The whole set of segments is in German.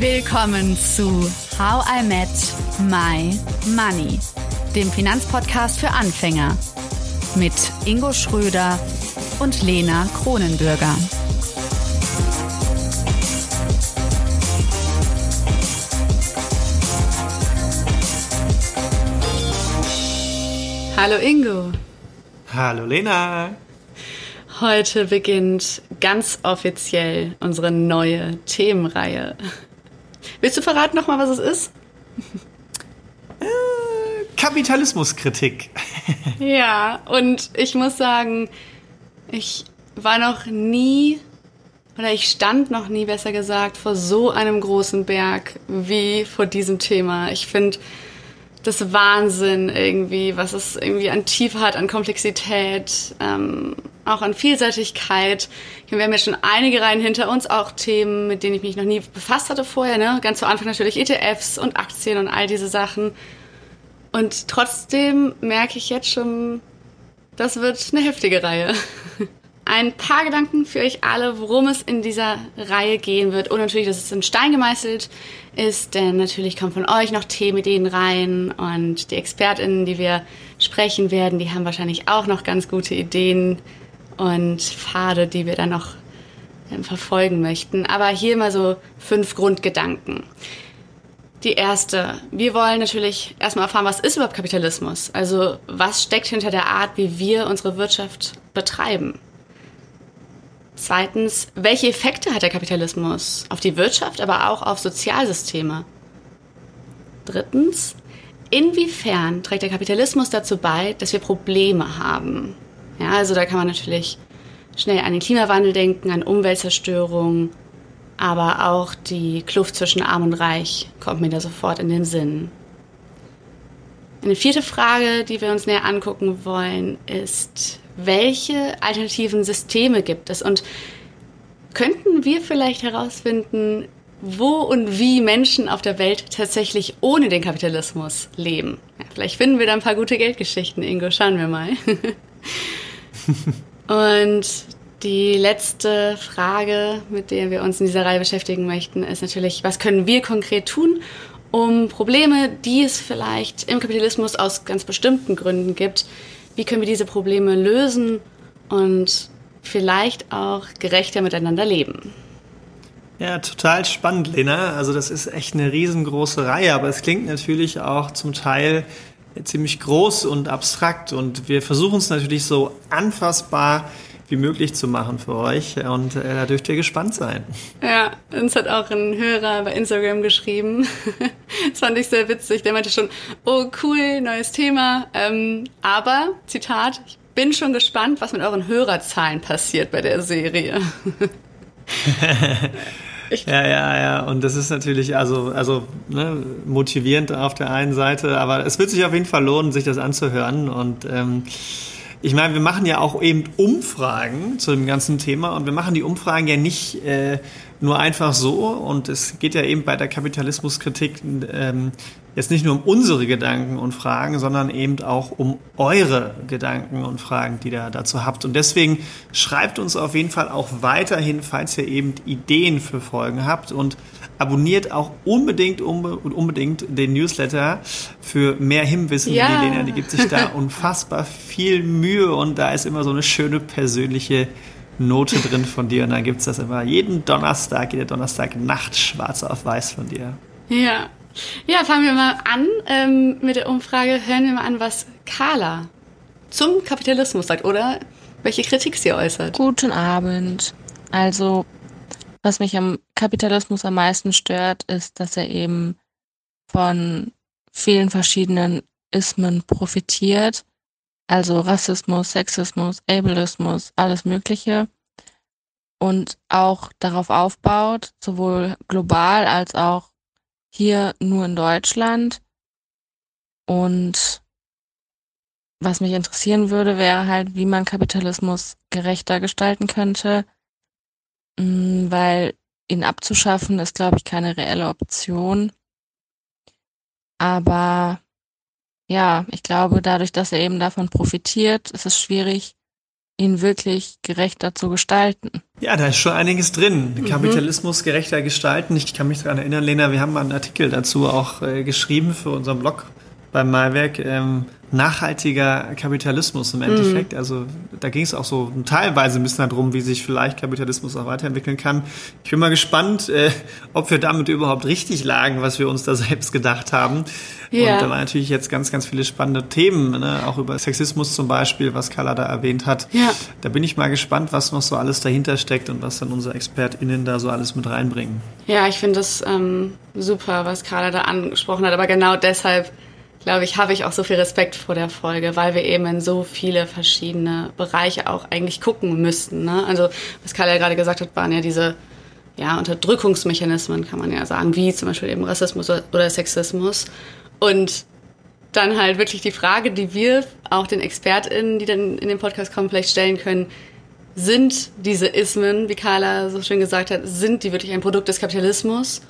Willkommen zu How I Met My Money, dem Finanzpodcast für Anfänger mit Ingo Schröder und Lena Kronenbürger. Hallo Ingo. Hallo Lena. Heute beginnt ganz offiziell unsere neue Themenreihe. Willst du verraten nochmal, was es ist? Äh, Kapitalismuskritik. ja, und ich muss sagen, ich war noch nie, oder ich stand noch nie, besser gesagt, vor so einem großen Berg wie vor diesem Thema. Ich finde das Wahnsinn irgendwie, was es irgendwie an Tiefe hat, an Komplexität, ähm, auch an Vielseitigkeit. Wir haben ja schon einige Reihen hinter uns, auch Themen, mit denen ich mich noch nie befasst hatte vorher. Ne? Ganz zu Anfang natürlich ETFs und Aktien und all diese Sachen. Und trotzdem merke ich jetzt schon, das wird eine heftige Reihe. Ein paar Gedanken für euch alle, worum es in dieser Reihe gehen wird. Und natürlich, dass es in Stein gemeißelt ist, denn natürlich kommen von euch noch Themenideen rein und die ExpertInnen, die wir sprechen werden, die haben wahrscheinlich auch noch ganz gute Ideen, und Pfade, die wir dann noch ähm, verfolgen möchten. Aber hier mal so fünf Grundgedanken. Die erste, wir wollen natürlich erstmal erfahren, was ist überhaupt Kapitalismus? Also was steckt hinter der Art, wie wir unsere Wirtschaft betreiben? Zweitens, welche Effekte hat der Kapitalismus auf die Wirtschaft, aber auch auf Sozialsysteme? Drittens, inwiefern trägt der Kapitalismus dazu bei, dass wir Probleme haben? Ja, also da kann man natürlich schnell an den Klimawandel denken, an Umweltzerstörung, aber auch die Kluft zwischen Arm und Reich kommt mir da sofort in den Sinn. Eine vierte Frage, die wir uns näher angucken wollen, ist, welche alternativen Systeme gibt es und könnten wir vielleicht herausfinden, wo und wie Menschen auf der Welt tatsächlich ohne den Kapitalismus leben? Ja, vielleicht finden wir da ein paar gute Geldgeschichten, Ingo. Schauen wir mal. Und die letzte Frage, mit der wir uns in dieser Reihe beschäftigen möchten, ist natürlich, was können wir konkret tun, um Probleme, die es vielleicht im Kapitalismus aus ganz bestimmten Gründen gibt, wie können wir diese Probleme lösen und vielleicht auch gerechter miteinander leben? Ja, total spannend, Lena. Also das ist echt eine riesengroße Reihe, aber es klingt natürlich auch zum Teil ziemlich groß und abstrakt und wir versuchen es natürlich so anfassbar wie möglich zu machen für euch und äh, da dürft ihr gespannt sein. Ja, uns hat auch ein Hörer bei Instagram geschrieben. das fand ich sehr witzig. Der meinte schon, oh cool, neues Thema. Ähm, aber, Zitat, ich bin schon gespannt, was mit euren Hörerzahlen passiert bei der Serie. Ja, ja, ja. Und das ist natürlich also, also ne, motivierend auf der einen Seite, aber es wird sich auf jeden Fall lohnen, sich das anzuhören. Und ähm, ich meine, wir machen ja auch eben Umfragen zu dem ganzen Thema und wir machen die Umfragen ja nicht äh, nur einfach so. Und es geht ja eben bei der Kapitalismuskritik ähm, jetzt nicht nur um unsere Gedanken und Fragen, sondern eben auch um eure Gedanken und Fragen, die ihr dazu habt. Und deswegen schreibt uns auf jeden Fall auch weiterhin, falls ihr eben Ideen für Folgen habt und abonniert auch unbedingt unbedingt den Newsletter für mehr Himwissen. Ja. Die Lena, die gibt sich da unfassbar viel Mühe und da ist immer so eine schöne persönliche Note drin von dir und dann gibt es das immer jeden Donnerstag, jede Donnerstag Nacht schwarz auf weiß von dir. Ja, ja, fangen wir mal an ähm, mit der Umfrage. Hören wir mal an, was Carla zum Kapitalismus sagt oder welche Kritik sie äußert. Guten Abend. Also, was mich am Kapitalismus am meisten stört, ist, dass er eben von vielen verschiedenen Ismen profitiert. Also Rassismus, Sexismus, Ableismus, alles Mögliche. Und auch darauf aufbaut, sowohl global als auch hier nur in Deutschland. Und was mich interessieren würde, wäre halt, wie man Kapitalismus gerechter gestalten könnte, mm, weil ihn abzuschaffen ist, glaube ich, keine reelle Option. Aber ja, ich glaube, dadurch, dass er eben davon profitiert, ist es schwierig, ihn wirklich gerechter zu gestalten? Ja, da ist schon einiges drin. Mhm. Kapitalismus gerechter gestalten. Ich kann mich daran erinnern, Lena, wir haben mal einen Artikel dazu auch äh, geschrieben für unseren Blog beim Malwerk. Ähm, nachhaltiger Kapitalismus im Endeffekt. Mhm. Also da ging es auch so teilweise ein bisschen darum, wie sich vielleicht Kapitalismus auch weiterentwickeln kann. Ich bin mal gespannt, äh, ob wir damit überhaupt richtig lagen, was wir uns da selbst gedacht haben. Ja. Und da waren natürlich jetzt ganz, ganz viele spannende Themen, ne? auch über Sexismus zum Beispiel, was Carla da erwähnt hat. Ja. Da bin ich mal gespannt, was noch so alles dahinter steckt und was dann unsere ExpertInnen da so alles mit reinbringen. Ja, ich finde das ähm, super, was Carla da angesprochen hat, aber genau deshalb glaube ich, habe ich auch so viel Respekt vor der Folge, weil wir eben in so viele verschiedene Bereiche auch eigentlich gucken müssten. Ne? Also, was Karl ja gerade gesagt hat, waren ja diese ja, Unterdrückungsmechanismen, kann man ja sagen, wie zum Beispiel eben Rassismus oder Sexismus. Und dann halt wirklich die Frage, die wir auch den ExpertInnen, die dann in den Podcast kommen, vielleicht stellen können, sind diese Ismen, wie Carla so schön gesagt hat, sind die wirklich ein Produkt des Kapitalismus?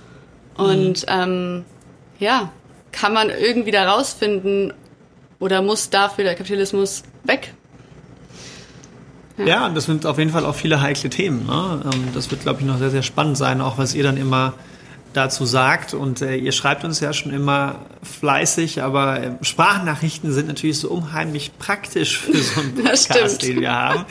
Und mhm. ähm, ja, kann man irgendwie da rausfinden oder muss dafür der Kapitalismus weg? Ja, ja das sind auf jeden Fall auch viele heikle Themen. Ne? Ähm, das wird, glaube ich, noch sehr, sehr spannend sein, auch was ihr dann immer dazu sagt. Und äh, ihr schreibt uns ja schon immer fleißig, aber äh, Sprachnachrichten sind natürlich so unheimlich praktisch für so einen Podcast, den wir haben.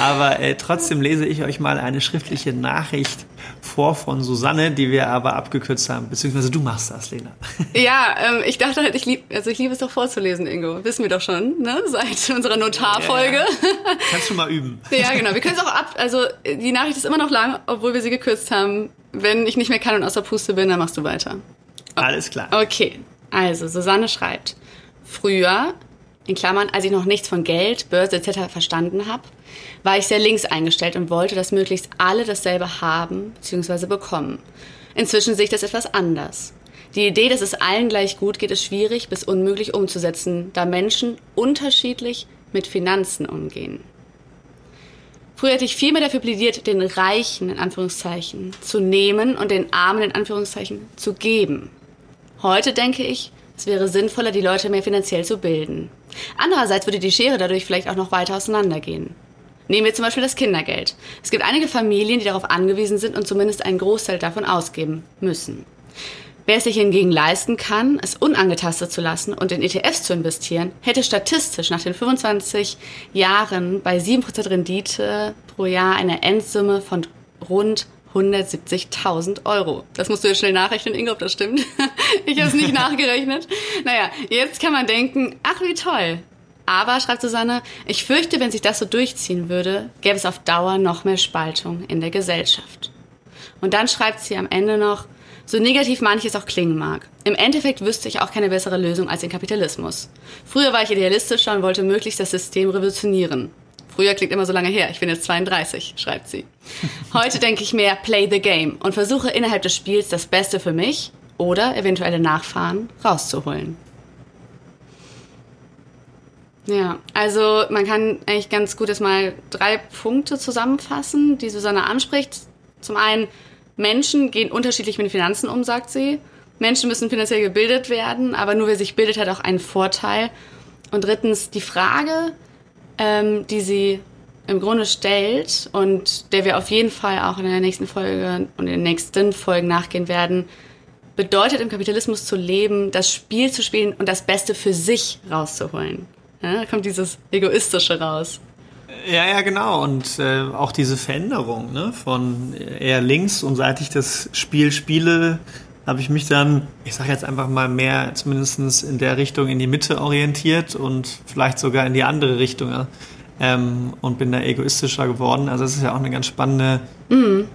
Aber äh, trotzdem lese ich euch mal eine schriftliche Nachricht vor von Susanne, die wir aber abgekürzt haben. Beziehungsweise du machst das, Lena. Ja, ähm, ich dachte halt, ich lieb, also ich liebe es doch vorzulesen, Ingo. Wissen wir doch schon, ne? Seit unserer Notarfolge. Ja, ja. Kannst du mal üben. ja, genau. Wir können es auch ab, also die Nachricht ist immer noch lang, obwohl wir sie gekürzt haben. Wenn ich nicht mehr kann und aus der Puste bin, dann machst du weiter. Oh. Alles klar. Okay. Also, Susanne schreibt. Früher, in Klammern, als ich noch nichts von Geld, Börse etc. verstanden habe, war ich sehr links eingestellt und wollte, dass möglichst alle dasselbe haben bzw. bekommen. Inzwischen sehe ich das etwas anders. Die Idee, dass es allen gleich gut geht, ist schwierig bis unmöglich umzusetzen, da Menschen unterschiedlich mit Finanzen umgehen. Früher hätte ich viel mehr dafür plädiert, den Reichen in Anführungszeichen zu nehmen und den Armen in Anführungszeichen zu geben. Heute denke ich, es wäre sinnvoller, die Leute mehr finanziell zu bilden. Andererseits würde die Schere dadurch vielleicht auch noch weiter auseinandergehen. Nehmen wir zum Beispiel das Kindergeld. Es gibt einige Familien, die darauf angewiesen sind und zumindest einen Großteil davon ausgeben müssen. Wer es sich hingegen leisten kann, es unangetastet zu lassen und in ETFs zu investieren, hätte statistisch nach den 25 Jahren bei 7% Rendite pro Jahr eine Endsumme von rund 170.000 Euro. Das musst du jetzt schnell nachrechnen, Ingo, ob das stimmt. ich habe es nicht nachgerechnet. Naja, jetzt kann man denken, ach wie toll. Aber, schreibt Susanne, ich fürchte, wenn sich das so durchziehen würde, gäbe es auf Dauer noch mehr Spaltung in der Gesellschaft. Und dann schreibt sie am Ende noch, so negativ manches auch klingen mag. Im Endeffekt wüsste ich auch keine bessere Lösung als den Kapitalismus. Früher war ich idealistischer und wollte möglichst das System revolutionieren. Früher klingt immer so lange her, ich bin jetzt 32, schreibt sie. Heute denke ich mehr Play the Game und versuche innerhalb des Spiels das Beste für mich oder eventuelle Nachfahren rauszuholen. Ja, also man kann eigentlich ganz gut erstmal drei Punkte zusammenfassen, die Susanne anspricht. Zum einen, Menschen gehen unterschiedlich mit Finanzen um, sagt sie. Menschen müssen finanziell gebildet werden, aber nur wer sich bildet, hat auch einen Vorteil. Und drittens, die Frage, ähm, die sie im Grunde stellt und der wir auf jeden Fall auch in der nächsten Folge und in den nächsten Folgen nachgehen werden, bedeutet im Kapitalismus zu leben, das Spiel zu spielen und das Beste für sich rauszuholen. Ja, da kommt dieses Egoistische raus. Ja, ja, genau. Und äh, auch diese Veränderung ne? von eher links und seit ich das Spiel spiele, habe ich mich dann, ich sage jetzt einfach mal mehr, zumindest in der Richtung in die Mitte orientiert und vielleicht sogar in die andere Richtung ähm, und bin da egoistischer geworden. Also es ist ja auch eine ganz spannende mhm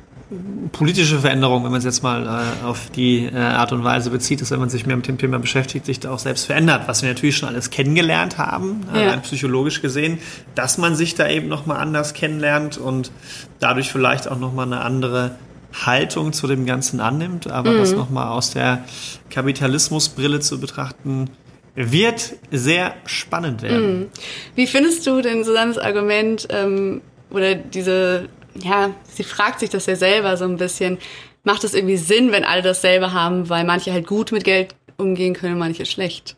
politische Veränderung, wenn man es jetzt mal äh, auf die äh, Art und Weise bezieht, dass wenn man sich mehr mit dem Thema beschäftigt, sich da auch selbst verändert, was wir natürlich schon alles kennengelernt haben, äh, ja. psychologisch gesehen, dass man sich da eben nochmal anders kennenlernt und dadurch vielleicht auch nochmal eine andere Haltung zu dem Ganzen annimmt, aber mhm. das nochmal aus der Kapitalismusbrille zu betrachten, wird sehr spannend werden. Mhm. Wie findest du denn Susannes Argument ähm, oder diese ja, sie fragt sich das ja selber so ein bisschen. Macht es irgendwie Sinn, wenn alle dasselbe haben, weil manche halt gut mit Geld umgehen können, manche schlecht?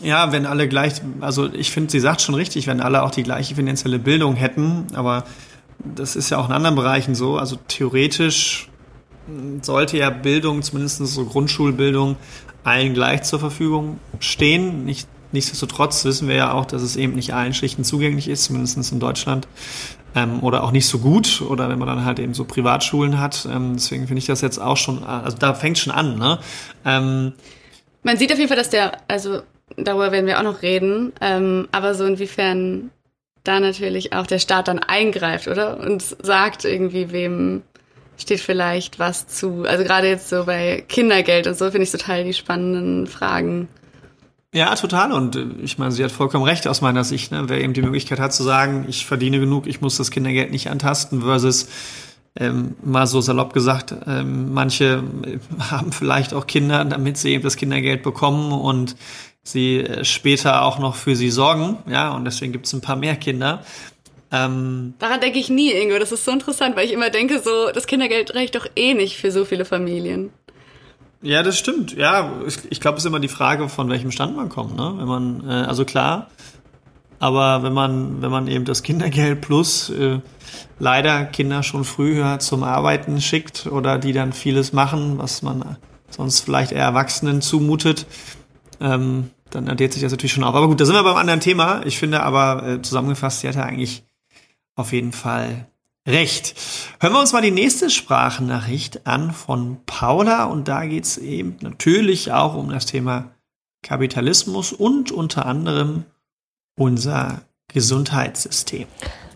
Ja, wenn alle gleich, also ich finde, sie sagt schon richtig, wenn alle auch die gleiche finanzielle Bildung hätten, aber das ist ja auch in anderen Bereichen so. Also theoretisch sollte ja Bildung, zumindest so Grundschulbildung, allen gleich zur Verfügung stehen. Nicht, nichtsdestotrotz wissen wir ja auch, dass es eben nicht allen Schichten zugänglich ist, zumindest in Deutschland. Ähm, oder auch nicht so gut, oder wenn man dann halt eben so Privatschulen hat. Ähm, deswegen finde ich das jetzt auch schon, also da fängt schon an, ne? Ähm, man sieht auf jeden Fall, dass der, also darüber werden wir auch noch reden, ähm, aber so inwiefern da natürlich auch der Staat dann eingreift, oder? Und sagt irgendwie, wem steht vielleicht was zu. Also gerade jetzt so bei Kindergeld und so finde ich total die spannenden Fragen. Ja, total. Und äh, ich meine, sie hat vollkommen recht aus meiner Sicht. Ne? Wer eben die Möglichkeit hat zu sagen, ich verdiene genug, ich muss das Kindergeld nicht antasten, versus ähm, mal so salopp gesagt, ähm, manche äh, haben vielleicht auch Kinder, damit sie eben das Kindergeld bekommen und sie äh, später auch noch für sie sorgen. Ja, und deswegen gibt es ein paar mehr Kinder. Ähm, Daran denke ich nie, Ingo. Das ist so interessant, weil ich immer denke, so das Kindergeld reicht doch eh nicht für so viele Familien. Ja, das stimmt. Ja, ich, ich glaube, es ist immer die Frage, von welchem Stand man kommt. Ne? Wenn man, äh, also klar, aber wenn man, wenn man eben das Kindergeld plus äh, leider Kinder schon früher zum Arbeiten schickt oder die dann vieles machen, was man sonst vielleicht eher Erwachsenen zumutet, ähm, dann addiert sich das natürlich schon auf. Aber gut, da sind wir beim anderen Thema. Ich finde aber äh, zusammengefasst, sie hatte eigentlich auf jeden Fall recht. Hören wir uns mal die nächste Sprachnachricht an von Paula und da geht es eben natürlich auch um das Thema Kapitalismus und unter anderem unser Gesundheitssystem.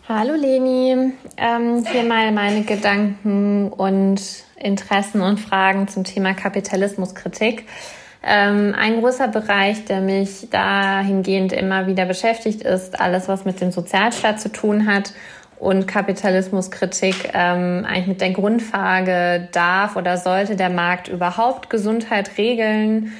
Hallo Leni, ähm, hier mal meine Gedanken und Interessen und Fragen zum Thema Kapitalismuskritik. Ähm, ein großer Bereich, der mich dahingehend immer wieder beschäftigt, ist alles, was mit dem Sozialstaat zu tun hat und Kapitalismuskritik ähm, eigentlich mit der Grundfrage, darf oder sollte der Markt überhaupt Gesundheit regeln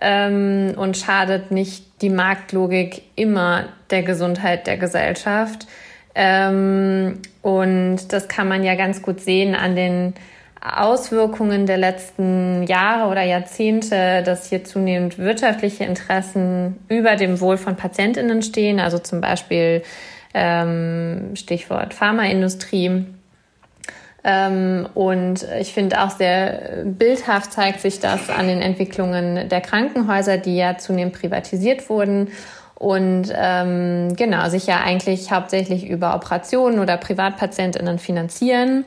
ähm, und schadet nicht die Marktlogik immer der Gesundheit der Gesellschaft? Ähm, und das kann man ja ganz gut sehen an den Auswirkungen der letzten Jahre oder Jahrzehnte, dass hier zunehmend wirtschaftliche Interessen über dem Wohl von Patientinnen stehen, also zum Beispiel ähm, Stichwort Pharmaindustrie. Ähm, und ich finde auch sehr bildhaft zeigt sich das an den Entwicklungen der Krankenhäuser, die ja zunehmend privatisiert wurden und ähm, genau sich ja eigentlich hauptsächlich über Operationen oder Privatpatientinnen finanzieren.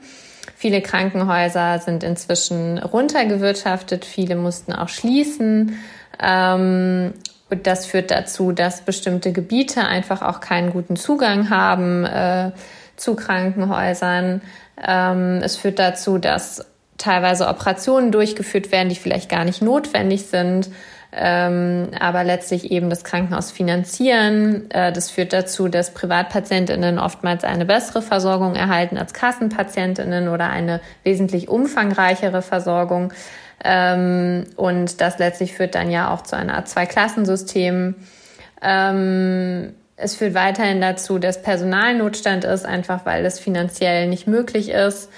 Viele Krankenhäuser sind inzwischen runtergewirtschaftet, viele mussten auch schließen. Ähm, und das führt dazu, dass bestimmte Gebiete einfach auch keinen guten Zugang haben äh, zu Krankenhäusern. Ähm, es führt dazu, dass teilweise Operationen durchgeführt werden, die vielleicht gar nicht notwendig sind ähm, aber letztlich eben das Krankenhaus finanzieren. Äh, das führt dazu, dass Privatpatientinnen oftmals eine bessere Versorgung erhalten als Kassenpatientinnen oder eine wesentlich umfangreichere Versorgung. Ähm, und das letztlich führt dann ja auch zu einer Art Zwei-Klassensystem. Ähm, es führt weiterhin dazu, dass Personalnotstand ist, einfach weil es finanziell nicht möglich ist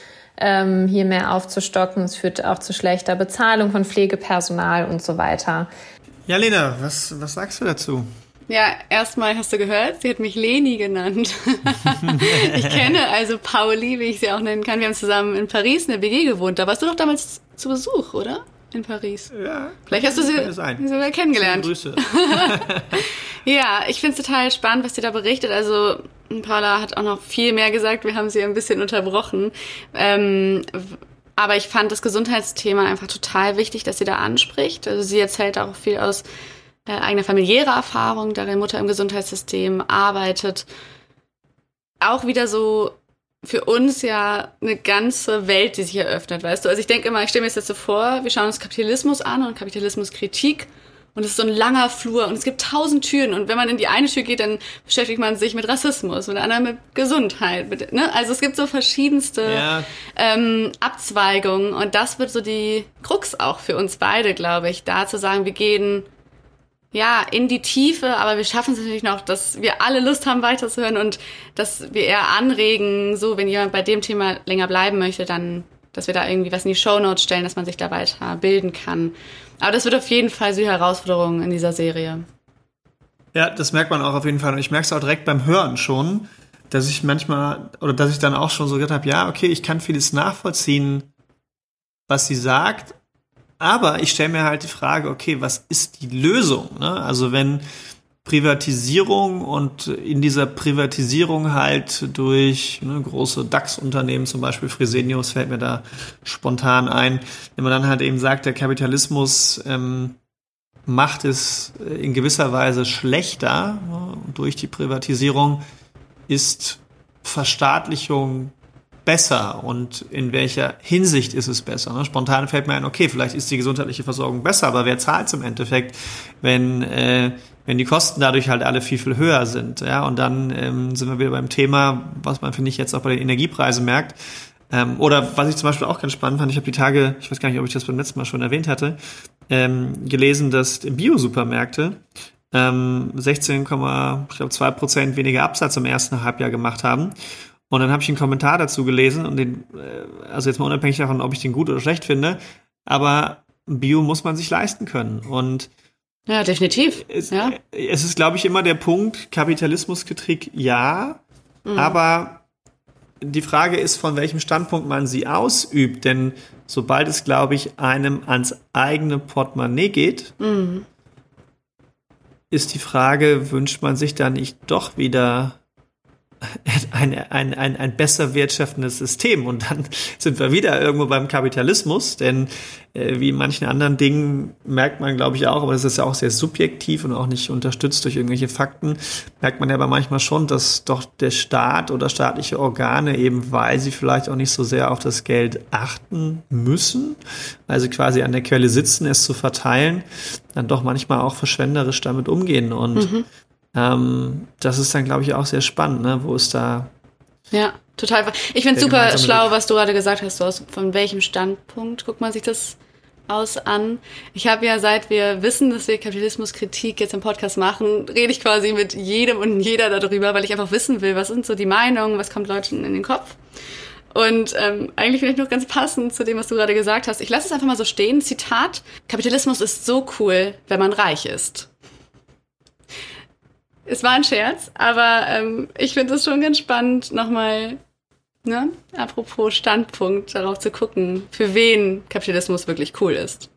ähm, hier mehr aufzustocken. Es führt auch zu schlechter Bezahlung von Pflegepersonal und so weiter. Ja, Lena, was, was sagst du dazu? Ja, erstmal hast du gehört, sie hat mich Leni genannt. ich kenne also Pauli, wie ich sie auch nennen kann. Wir haben zusammen in Paris in der WG gewohnt. Da warst du doch damals zu Besuch, oder? In Paris. Ja. Vielleicht hast du sie sogar kennengelernt. Grüße. ja, ich finde es total spannend, was sie da berichtet. Also Paula hat auch noch viel mehr gesagt. Wir haben sie ein bisschen unterbrochen. Ähm, aber ich fand das Gesundheitsthema einfach total wichtig, dass sie da anspricht. Also sie erzählt auch viel aus äh, eigener familiärer Erfahrung, da ihre Mutter im Gesundheitssystem arbeitet. Auch wieder so für uns ja eine ganze Welt, die sich eröffnet, weißt du? Also ich denke immer, ich stelle mir das jetzt so vor, wir schauen uns Kapitalismus an und Kapitalismuskritik und es ist so ein langer Flur und es gibt tausend Türen und wenn man in die eine Tür geht, dann beschäftigt man sich mit Rassismus, mit der anderen mit Gesundheit. Mit, ne? Also es gibt so verschiedenste ja. ähm, Abzweigungen und das wird so die Krux auch für uns beide, glaube ich, da zu sagen, wir gehen ja, in die Tiefe, aber wir schaffen es natürlich noch, dass wir alle Lust haben, weiterzuhören und dass wir eher anregen, so, wenn jemand bei dem Thema länger bleiben möchte, dann, dass wir da irgendwie was in die Show Notes stellen, dass man sich da weiter bilden kann. Aber das wird auf jeden Fall so die Herausforderung in dieser Serie. Ja, das merkt man auch auf jeden Fall. Und ich merke es auch direkt beim Hören schon, dass ich manchmal, oder dass ich dann auch schon so gedacht habe, ja, okay, ich kann vieles nachvollziehen, was sie sagt, aber ich stelle mir halt die Frage, okay, was ist die Lösung? Ne? Also wenn Privatisierung und in dieser Privatisierung halt durch ne, große DAX-Unternehmen, zum Beispiel Fresenius fällt mir da spontan ein, wenn man dann halt eben sagt, der Kapitalismus ähm, macht es in gewisser Weise schlechter ne, durch die Privatisierung, ist Verstaatlichung besser und in welcher Hinsicht ist es besser? Ne? Spontan fällt mir ein, okay, vielleicht ist die gesundheitliche Versorgung besser, aber wer zahlt es im Endeffekt, wenn, äh, wenn die Kosten dadurch halt alle viel, viel höher sind? Ja, und dann ähm, sind wir wieder beim Thema, was man, finde ich, jetzt auch bei den Energiepreisen merkt. Ähm, oder was ich zum Beispiel auch ganz spannend fand, ich habe die Tage, ich weiß gar nicht, ob ich das beim letzten Mal schon erwähnt hatte, ähm, gelesen, dass Bio-Supermärkte ähm, 16,2 Prozent weniger Absatz im ersten Halbjahr gemacht haben. Und dann habe ich einen Kommentar dazu gelesen und den, äh, also jetzt mal unabhängig davon, ob ich den gut oder schlecht finde, aber Bio muss man sich leisten können. Und ja, definitiv. Es, ja. es ist, glaube ich, immer der Punkt, Kapitalismuskritik ja, mhm. aber die Frage ist, von welchem Standpunkt man sie ausübt, denn sobald es, glaube ich, einem ans eigene Portemonnaie geht, mhm. ist die Frage, wünscht man sich da nicht doch wieder ein, ein, ein, ein besser wirtschaftendes System. Und dann sind wir wieder irgendwo beim Kapitalismus, denn äh, wie in manchen anderen Dingen merkt man, glaube ich, auch, aber das ist ja auch sehr subjektiv und auch nicht unterstützt durch irgendwelche Fakten, merkt man ja aber manchmal schon, dass doch der Staat oder staatliche Organe eben, weil sie vielleicht auch nicht so sehr auf das Geld achten müssen, also quasi an der Quelle sitzen, es zu verteilen, dann doch manchmal auch verschwenderisch damit umgehen. Und mhm. Ähm, das ist dann, glaube ich, auch sehr spannend, ne? wo es da. Ja, total. Ich finde super schlau, Weg. was du gerade gesagt hast. Du aus, von welchem Standpunkt guckt man sich das aus an? Ich habe ja, seit wir wissen, dass wir Kapitalismuskritik jetzt im Podcast machen, rede ich quasi mit jedem und jeder darüber, weil ich einfach wissen will, was sind so die Meinungen, was kommt Leuten in den Kopf. Und ähm, eigentlich finde ich noch ganz passend zu dem, was du gerade gesagt hast. Ich lasse es einfach mal so stehen. Zitat: Kapitalismus ist so cool, wenn man reich ist. Es war ein Scherz, aber ähm, ich finde es schon ganz spannend, nochmal, ne, apropos Standpunkt, darauf zu gucken, für wen Kapitalismus wirklich cool ist.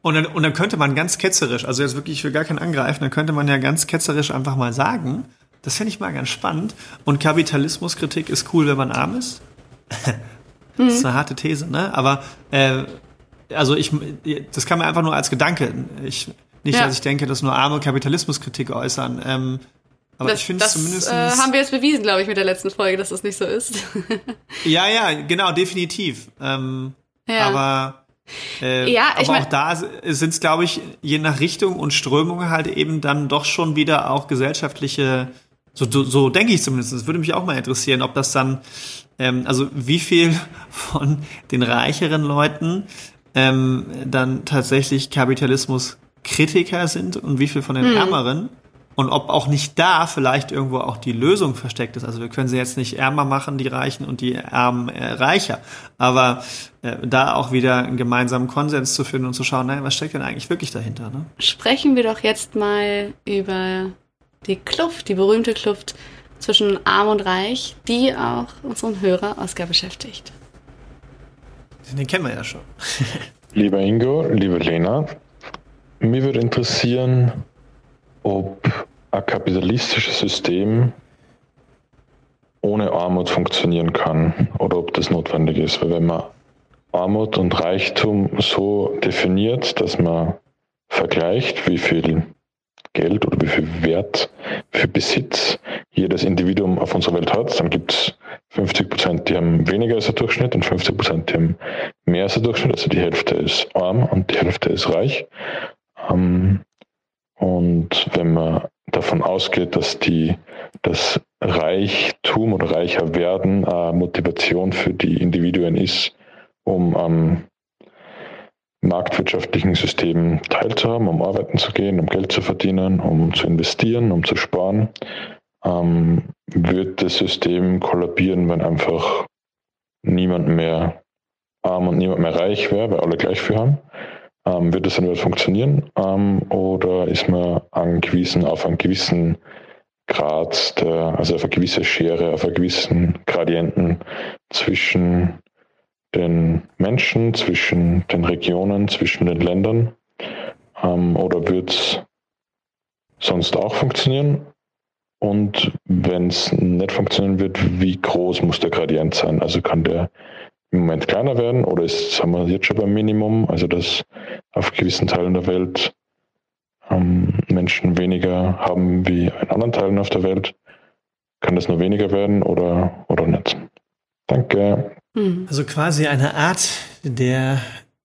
Und dann, und dann könnte man ganz ketzerisch, also jetzt wirklich für gar keinen angreifen, dann könnte man ja ganz ketzerisch einfach mal sagen, das fände ich mal ganz spannend. Und Kapitalismuskritik ist cool, wenn man arm ist. das ist eine harte These, ne? Aber äh, also ich, das kann man einfach nur als Gedanke. Ich nicht, ja. dass ich denke, dass nur arme Kapitalismuskritik äußern. Ähm, aber das, ich finde es zumindest. Äh, haben wir jetzt bewiesen, glaube ich, mit der letzten Folge, dass das nicht so ist. ja, ja, genau, definitiv. Ähm, ja. Aber, äh, ja, aber mein, auch da sind es, glaube ich, je nach Richtung und Strömung halt eben dann doch schon wieder auch gesellschaftliche, so, so, so denke ich zumindest. Das würde mich auch mal interessieren, ob das dann, ähm, also wie viel von den reicheren Leuten ähm, dann tatsächlich Kapitalismus Kritiker sind und wie viel von den hm. Ärmeren. Und ob auch nicht da vielleicht irgendwo auch die Lösung versteckt ist. Also wir können sie jetzt nicht ärmer machen, die Reichen, und die Ärmen äh, reicher. Aber äh, da auch wieder einen gemeinsamen Konsens zu finden und zu schauen, naja, was steckt denn eigentlich wirklich dahinter? Ne? Sprechen wir doch jetzt mal über die Kluft, die berühmte Kluft zwischen Arm und Reich, die auch unseren Hörer Oscar beschäftigt. Den kennen wir ja schon. lieber Ingo, liebe Lena, mir würde interessieren, ob ein kapitalistisches System ohne Armut funktionieren kann oder ob das notwendig ist. Weil wenn man Armut und Reichtum so definiert, dass man vergleicht, wie viel Geld oder wie viel Wert für Besitz jedes Individuum auf unserer Welt hat, dann gibt es 50 Prozent, die haben weniger als der Durchschnitt und 50 Prozent, die haben mehr als der Durchschnitt. Also die Hälfte ist arm und die Hälfte ist reich. Und wenn man davon ausgeht, dass die, das Reichtum oder reicher werden eine Motivation für die Individuen ist, um am marktwirtschaftlichen System teilzuhaben, um arbeiten zu gehen, um Geld zu verdienen, um zu investieren, um zu sparen, ähm, wird das System kollabieren, wenn einfach niemand mehr arm und niemand mehr reich wäre, weil alle gleich viel haben. Ähm, wird das dann überhaupt funktionieren? Ähm, oder ist man angewiesen auf einen gewissen Grad, der, also auf eine gewisse Schere, auf einen gewissen Gradienten zwischen den Menschen, zwischen den Regionen, zwischen den Ländern? Ähm, oder wird es sonst auch funktionieren? Und wenn es nicht funktionieren wird, wie groß muss der Gradient sein? Also kann der im Moment kleiner werden oder ist, sagen wir jetzt schon beim Minimum, also dass auf gewissen Teilen der Welt ähm, Menschen weniger haben wie in anderen Teilen auf der Welt? Kann das nur weniger werden oder, oder nicht? Danke. Hm. Also quasi eine Art der,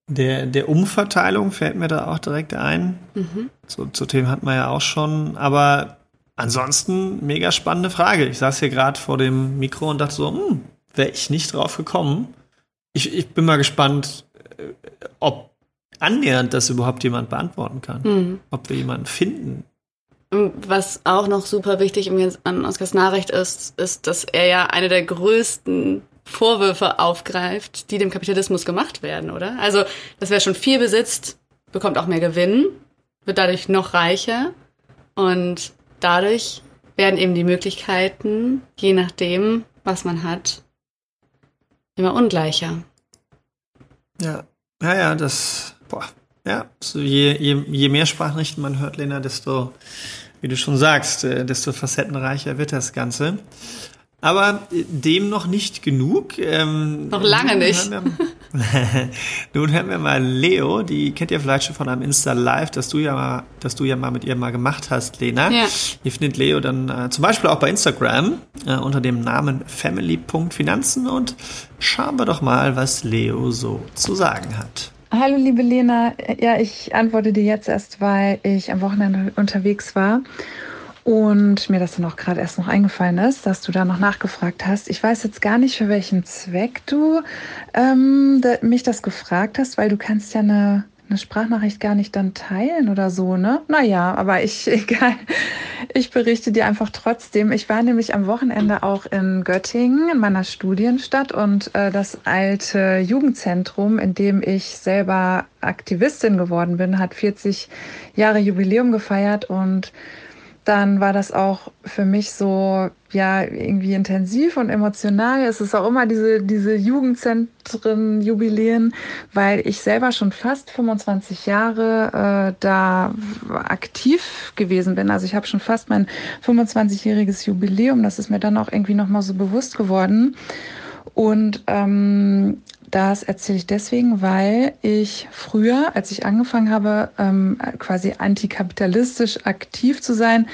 der, der Umverteilung fällt mir da auch direkt ein. Mhm. So, zu dem hat man ja auch schon, aber ansonsten mega spannende Frage. Ich saß hier gerade vor dem Mikro und dachte so, hm, wäre ich nicht drauf gekommen. Ich, ich bin mal gespannt, äh, ob annähernd das überhaupt jemand beantworten kann. Mhm. Ob wir jemanden finden. Was auch noch super wichtig an Oskars Nachricht ist, ist, dass er ja eine der größten Vorwürfe aufgreift, die dem Kapitalismus gemacht werden, oder? Also, dass wer schon viel besitzt, bekommt auch mehr Gewinn, wird dadurch noch reicher und dadurch werden eben die Möglichkeiten, je nachdem, was man hat, immer ungleicher. Ja, ja, ja, das, boah, ja, so je, je, je mehr Sprachnachrichten man hört, Lena, desto, wie du schon sagst, äh, desto facettenreicher wird das Ganze. Aber dem noch nicht genug. Ähm, noch lange nicht. Wir, nun hören wir mal Leo, die kennt ihr vielleicht schon von einem Insta Live, das du ja mal, das du ja mal mit ihr mal gemacht hast, Lena. Ja. Ihr findet Leo dann äh, zum Beispiel auch bei Instagram äh, unter dem Namen family.finanzen und schauen wir doch mal, was Leo so zu sagen hat. Hallo liebe Lena, ja, ich antworte dir jetzt erst, weil ich am Wochenende unterwegs war und mir das dann auch gerade erst noch eingefallen ist, dass du da noch nachgefragt hast. Ich weiß jetzt gar nicht, für welchen Zweck du ähm, da, mich das gefragt hast, weil du kannst ja eine, eine Sprachnachricht gar nicht dann teilen oder so, ne? Naja, aber ich, egal. Ich berichte dir einfach trotzdem. Ich war nämlich am Wochenende auch in Göttingen, in meiner Studienstadt und äh, das alte Jugendzentrum, in dem ich selber Aktivistin geworden bin, hat 40 Jahre Jubiläum gefeiert und dann war das auch für mich so, ja, irgendwie intensiv und emotional. Es ist auch immer diese, diese Jugendzentren, Jubiläen, weil ich selber schon fast 25 Jahre äh, da aktiv gewesen bin. Also ich habe schon fast mein 25-jähriges Jubiläum. Das ist mir dann auch irgendwie nochmal so bewusst geworden. Und ähm, das erzähle ich deswegen, weil ich früher, als ich angefangen habe, ähm, quasi antikapitalistisch aktiv zu sein,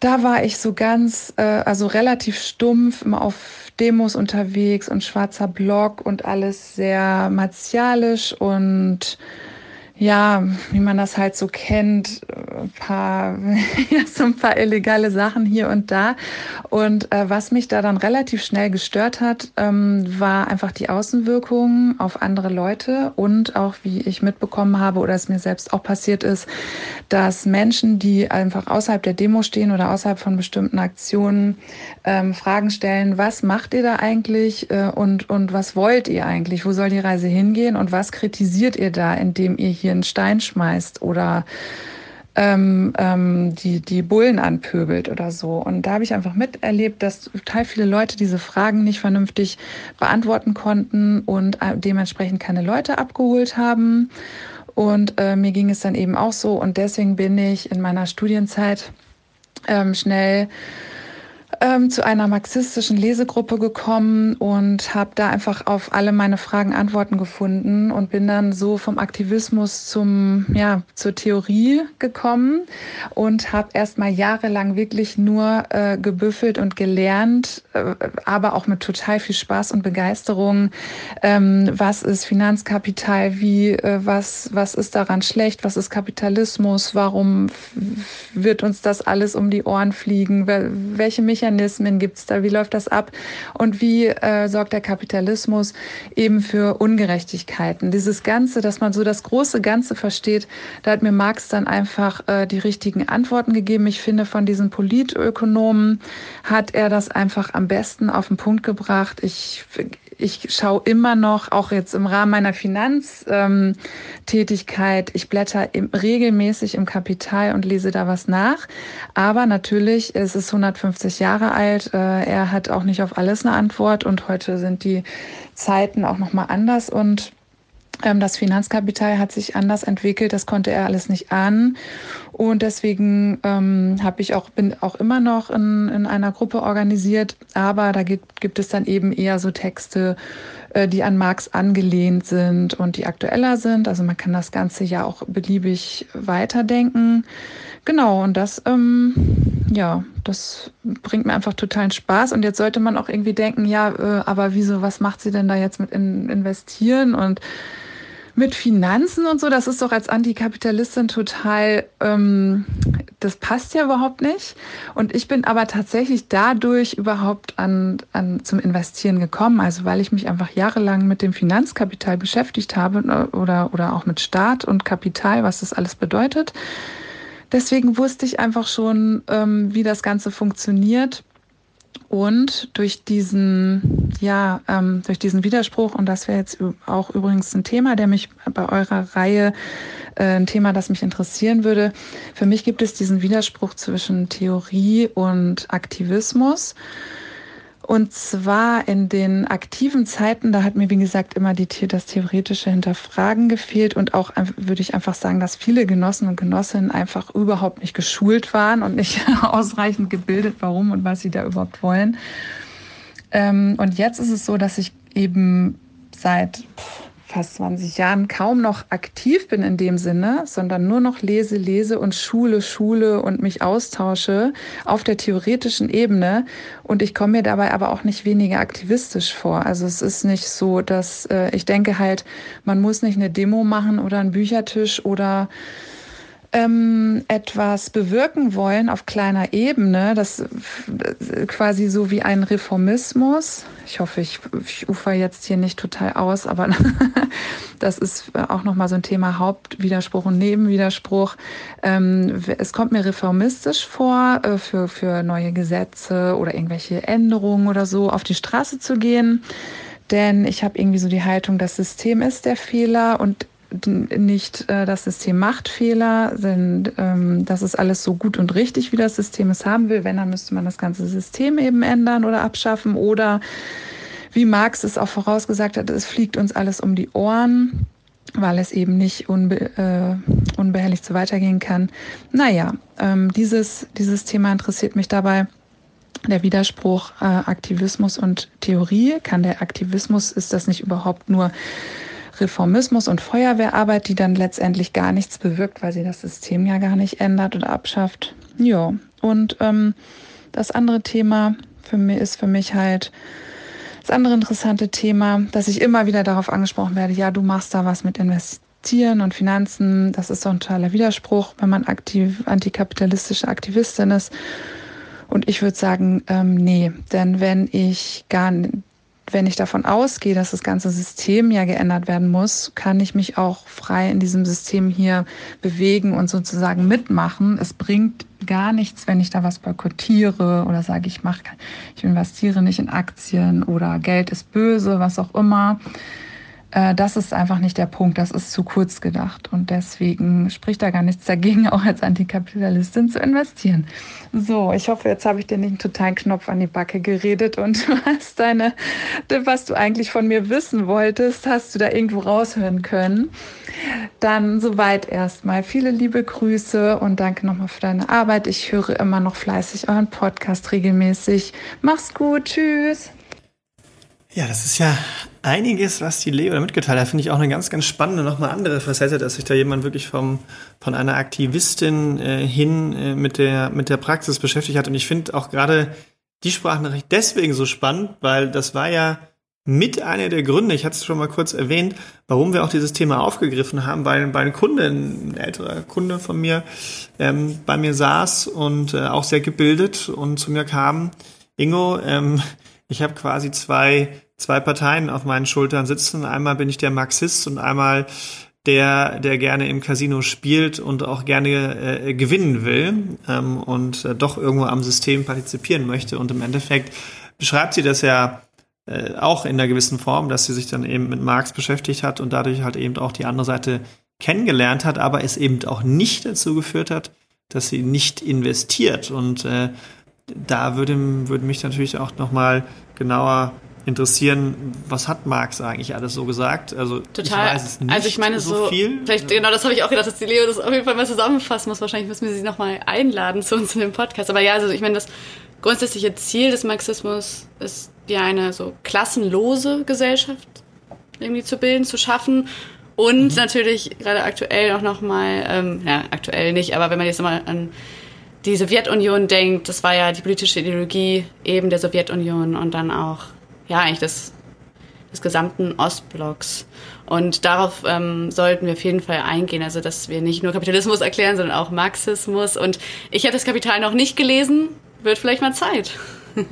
da war ich so ganz, äh, also relativ stumpf, immer auf Demos unterwegs und schwarzer Block und alles sehr martialisch und ja, wie man das halt so kennt, ein paar, ja, so ein paar illegale Sachen hier und da. Und äh, was mich da dann relativ schnell gestört hat, ähm, war einfach die Außenwirkung auf andere Leute und auch, wie ich mitbekommen habe oder es mir selbst auch passiert ist, dass Menschen, die einfach außerhalb der Demo stehen oder außerhalb von bestimmten Aktionen, ähm, Fragen stellen, was macht ihr da eigentlich äh, und, und was wollt ihr eigentlich? Wo soll die Reise hingehen und was kritisiert ihr da, indem ihr hier hier einen Stein schmeißt oder ähm, ähm, die, die Bullen anpöbelt oder so. Und da habe ich einfach miterlebt, dass total viele Leute diese Fragen nicht vernünftig beantworten konnten und äh, dementsprechend keine Leute abgeholt haben. Und äh, mir ging es dann eben auch so. Und deswegen bin ich in meiner Studienzeit ähm, schnell ähm, zu einer marxistischen Lesegruppe gekommen und habe da einfach auf alle meine Fragen Antworten gefunden und bin dann so vom Aktivismus zum ja zur Theorie gekommen und habe erstmal jahrelang wirklich nur äh, gebüffelt und gelernt, äh, aber auch mit total viel Spaß und Begeisterung. Ähm, was ist Finanzkapital? Wie äh, was was ist daran schlecht? Was ist Kapitalismus? Warum wird uns das alles um die Ohren fliegen? Welche Mechanismen Mechanismen gibt es da? Wie läuft das ab? Und wie äh, sorgt der Kapitalismus eben für Ungerechtigkeiten? Dieses Ganze, dass man so das große Ganze versteht, da hat mir Marx dann einfach äh, die richtigen Antworten gegeben. Ich finde, von diesen Politökonomen hat er das einfach am besten auf den Punkt gebracht. Ich ich schaue immer noch, auch jetzt im Rahmen meiner Finanztätigkeit, ähm, ich blätter regelmäßig im Kapital und lese da was nach. Aber natürlich, es ist 150 Jahre alt, äh, er hat auch nicht auf alles eine Antwort und heute sind die Zeiten auch nochmal anders und das Finanzkapital hat sich anders entwickelt, das konnte er alles nicht ahnen. Und deswegen ähm, habe ich auch, bin auch immer noch in, in einer Gruppe organisiert, aber da gibt, gibt es dann eben eher so Texte, äh, die an Marx angelehnt sind und die aktueller sind. Also man kann das Ganze ja auch beliebig weiterdenken. Genau, und das, ähm, ja, das bringt mir einfach totalen Spaß. Und jetzt sollte man auch irgendwie denken, ja, äh, aber wieso, was macht sie denn da jetzt mit in, investieren? Und mit Finanzen und so, das ist doch als Antikapitalistin total, ähm, das passt ja überhaupt nicht. Und ich bin aber tatsächlich dadurch überhaupt an, an zum Investieren gekommen, also weil ich mich einfach jahrelang mit dem Finanzkapital beschäftigt habe äh, oder, oder auch mit Staat und Kapital, was das alles bedeutet. Deswegen wusste ich einfach schon, ähm, wie das Ganze funktioniert und durch diesen, ja, ähm, durch diesen Widerspruch, und das wäre jetzt auch übrigens ein Thema, der mich bei eurer Reihe, äh, ein Thema, das mich interessieren würde. Für mich gibt es diesen Widerspruch zwischen Theorie und Aktivismus. Und zwar in den aktiven Zeiten, da hat mir, wie gesagt, immer die, das theoretische Hinterfragen gefehlt und auch, würde ich einfach sagen, dass viele Genossen und Genossinnen einfach überhaupt nicht geschult waren und nicht ausreichend gebildet, warum und was sie da überhaupt wollen. Ähm, und jetzt ist es so, dass ich eben seit fast 20 Jahren kaum noch aktiv bin in dem Sinne, sondern nur noch lese, lese und schule, schule und mich austausche auf der theoretischen Ebene. Und ich komme mir dabei aber auch nicht weniger aktivistisch vor. Also es ist nicht so, dass äh, ich denke halt, man muss nicht eine Demo machen oder einen Büchertisch oder ähm, etwas bewirken wollen auf kleiner Ebene, das quasi so wie ein Reformismus. Ich hoffe, ich, ich ufer jetzt hier nicht total aus, aber das ist auch nochmal so ein Thema Hauptwiderspruch und Nebenwiderspruch. Ähm, es kommt mir reformistisch vor, äh, für, für neue Gesetze oder irgendwelche Änderungen oder so auf die Straße zu gehen. Denn ich habe irgendwie so die Haltung, das System ist der Fehler und nicht äh, das System macht Fehler, denn ähm, das ist alles so gut und richtig, wie das System es haben will. Wenn, dann müsste man das ganze System eben ändern oder abschaffen oder wie Marx es auch vorausgesagt hat, es fliegt uns alles um die Ohren, weil es eben nicht unbe äh, unbehelligt so weitergehen kann. Naja, ähm, dieses, dieses Thema interessiert mich dabei. Der Widerspruch äh, Aktivismus und Theorie. Kann der Aktivismus, ist das nicht überhaupt nur Reformismus und Feuerwehrarbeit, die dann letztendlich gar nichts bewirkt, weil sie das System ja gar nicht ändert oder abschafft. Ja, und ähm, das andere Thema für mich ist für mich halt das andere interessante Thema, dass ich immer wieder darauf angesprochen werde, ja, du machst da was mit Investieren und Finanzen. Das ist so ein totaler Widerspruch, wenn man aktiv, antikapitalistische Aktivistin ist. Und ich würde sagen, ähm, nee, denn wenn ich gar wenn ich davon ausgehe, dass das ganze System ja geändert werden muss, kann ich mich auch frei in diesem System hier bewegen und sozusagen mitmachen. Es bringt gar nichts, wenn ich da was boykottiere oder sage, ich mache, ich investiere nicht in Aktien oder Geld ist böse, was auch immer. Äh, das ist einfach nicht der Punkt, das ist zu kurz gedacht. Und deswegen spricht da gar nichts dagegen, auch als Antikapitalistin zu investieren. So, ich hoffe, jetzt habe ich dir nicht einen totalen Knopf an die Backe geredet und du hast deine, was du eigentlich von mir wissen wolltest, hast du da irgendwo raushören können. Dann soweit erstmal. Viele liebe Grüße und danke nochmal für deine Arbeit. Ich höre immer noch fleißig euren Podcast regelmäßig. Mach's gut, tschüss. Ja, das ist ja einiges, was die Leo da mitgeteilt hat. Finde ich auch eine ganz, ganz spannende, nochmal andere Facette, dass sich da jemand wirklich vom, von einer Aktivistin äh, hin äh, mit, der, mit der Praxis beschäftigt hat. Und ich finde auch gerade die Sprachnachricht deswegen so spannend, weil das war ja mit einer der Gründe, ich hatte es schon mal kurz erwähnt, warum wir auch dieses Thema aufgegriffen haben, weil, weil ein Kunde, ein älterer Kunde von mir, ähm, bei mir saß und äh, auch sehr gebildet und zu mir kam, Ingo, ähm, ich habe quasi zwei zwei Parteien auf meinen Schultern sitzen. Einmal bin ich der Marxist und einmal der, der gerne im Casino spielt und auch gerne äh, gewinnen will ähm, und äh, doch irgendwo am System partizipieren möchte. Und im Endeffekt beschreibt sie das ja äh, auch in einer gewissen Form, dass sie sich dann eben mit Marx beschäftigt hat und dadurch halt eben auch die andere Seite kennengelernt hat, aber es eben auch nicht dazu geführt hat, dass sie nicht investiert. Und äh, da würde, würde mich natürlich auch noch mal genauer interessieren, was hat Marx eigentlich alles so gesagt? Also Total. ich weiß es nicht. Also ich meine so, viel. vielleicht genau, das habe ich auch gedacht, dass die Leo das auf jeden Fall mal zusammenfassen muss. Wahrscheinlich müssen wir sie noch mal einladen zu uns in den Podcast. Aber ja, also ich meine, das grundsätzliche Ziel des Marxismus ist ja eine so klassenlose Gesellschaft irgendwie zu bilden, zu schaffen und mhm. natürlich gerade aktuell auch noch mal, ähm, ja aktuell nicht, aber wenn man jetzt mal an die Sowjetunion denkt, das war ja die politische Ideologie eben der Sowjetunion und dann auch ja eigentlich des, des gesamten Ostblocks. Und darauf ähm, sollten wir auf jeden Fall eingehen. Also, dass wir nicht nur Kapitalismus erklären, sondern auch Marxismus. Und ich habe das Kapital noch nicht gelesen. Wird vielleicht mal Zeit.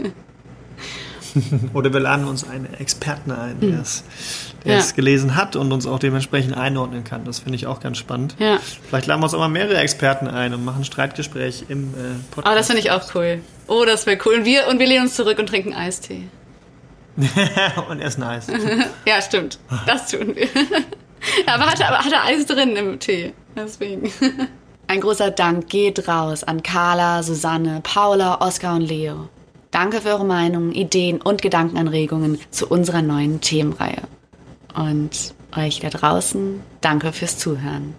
Oder wir laden uns einen Experten ein, der, hm. es, der ja. es, gelesen hat und uns auch dementsprechend einordnen kann. Das finde ich auch ganz spannend. Ja. Vielleicht laden wir uns auch mal mehrere Experten ein und machen ein Streitgespräch im äh, Podcast. Oh, das finde ich auch cool. Oh, das wäre cool. Und wir, und wir lehnen uns zurück und trinken Eistee. und essen Eis. ja, stimmt. Das tun wir. aber hatte, aber hatte Eis drin im Tee. Deswegen. Ein großer Dank geht raus an Carla, Susanne, Paula, Oskar und Leo. Danke für eure Meinungen, Ideen und Gedankenanregungen zu unserer neuen Themenreihe. Und euch da draußen, danke fürs Zuhören.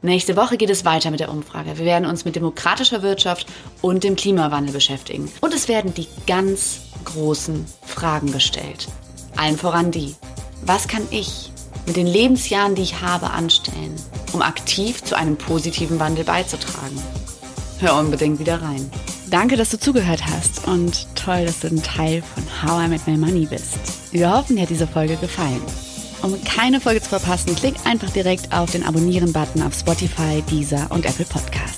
Nächste Woche geht es weiter mit der Umfrage. Wir werden uns mit demokratischer Wirtschaft und dem Klimawandel beschäftigen. Und es werden die ganz großen Fragen gestellt. Allen voran die. Was kann ich mit den Lebensjahren, die ich habe, anstellen, um aktiv zu einem positiven Wandel beizutragen? Hör unbedingt wieder rein. Danke, dass du zugehört hast und toll, dass du ein Teil von How I Met My Money bist. Wir hoffen, dir hat diese Folge gefallen. Um keine Folge zu verpassen, klick einfach direkt auf den Abonnieren-Button auf Spotify, Deezer und Apple Podcasts.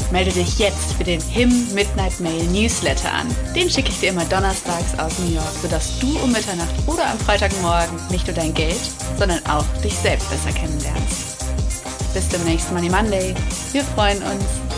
melde dich jetzt für den HIM Midnight Mail Newsletter an. Den schicke ich dir immer donnerstags aus New York, sodass du um Mitternacht oder am Freitagmorgen nicht nur dein Geld, sondern auch dich selbst besser kennenlernst. Bis zum nächsten Money Monday. Wir freuen uns.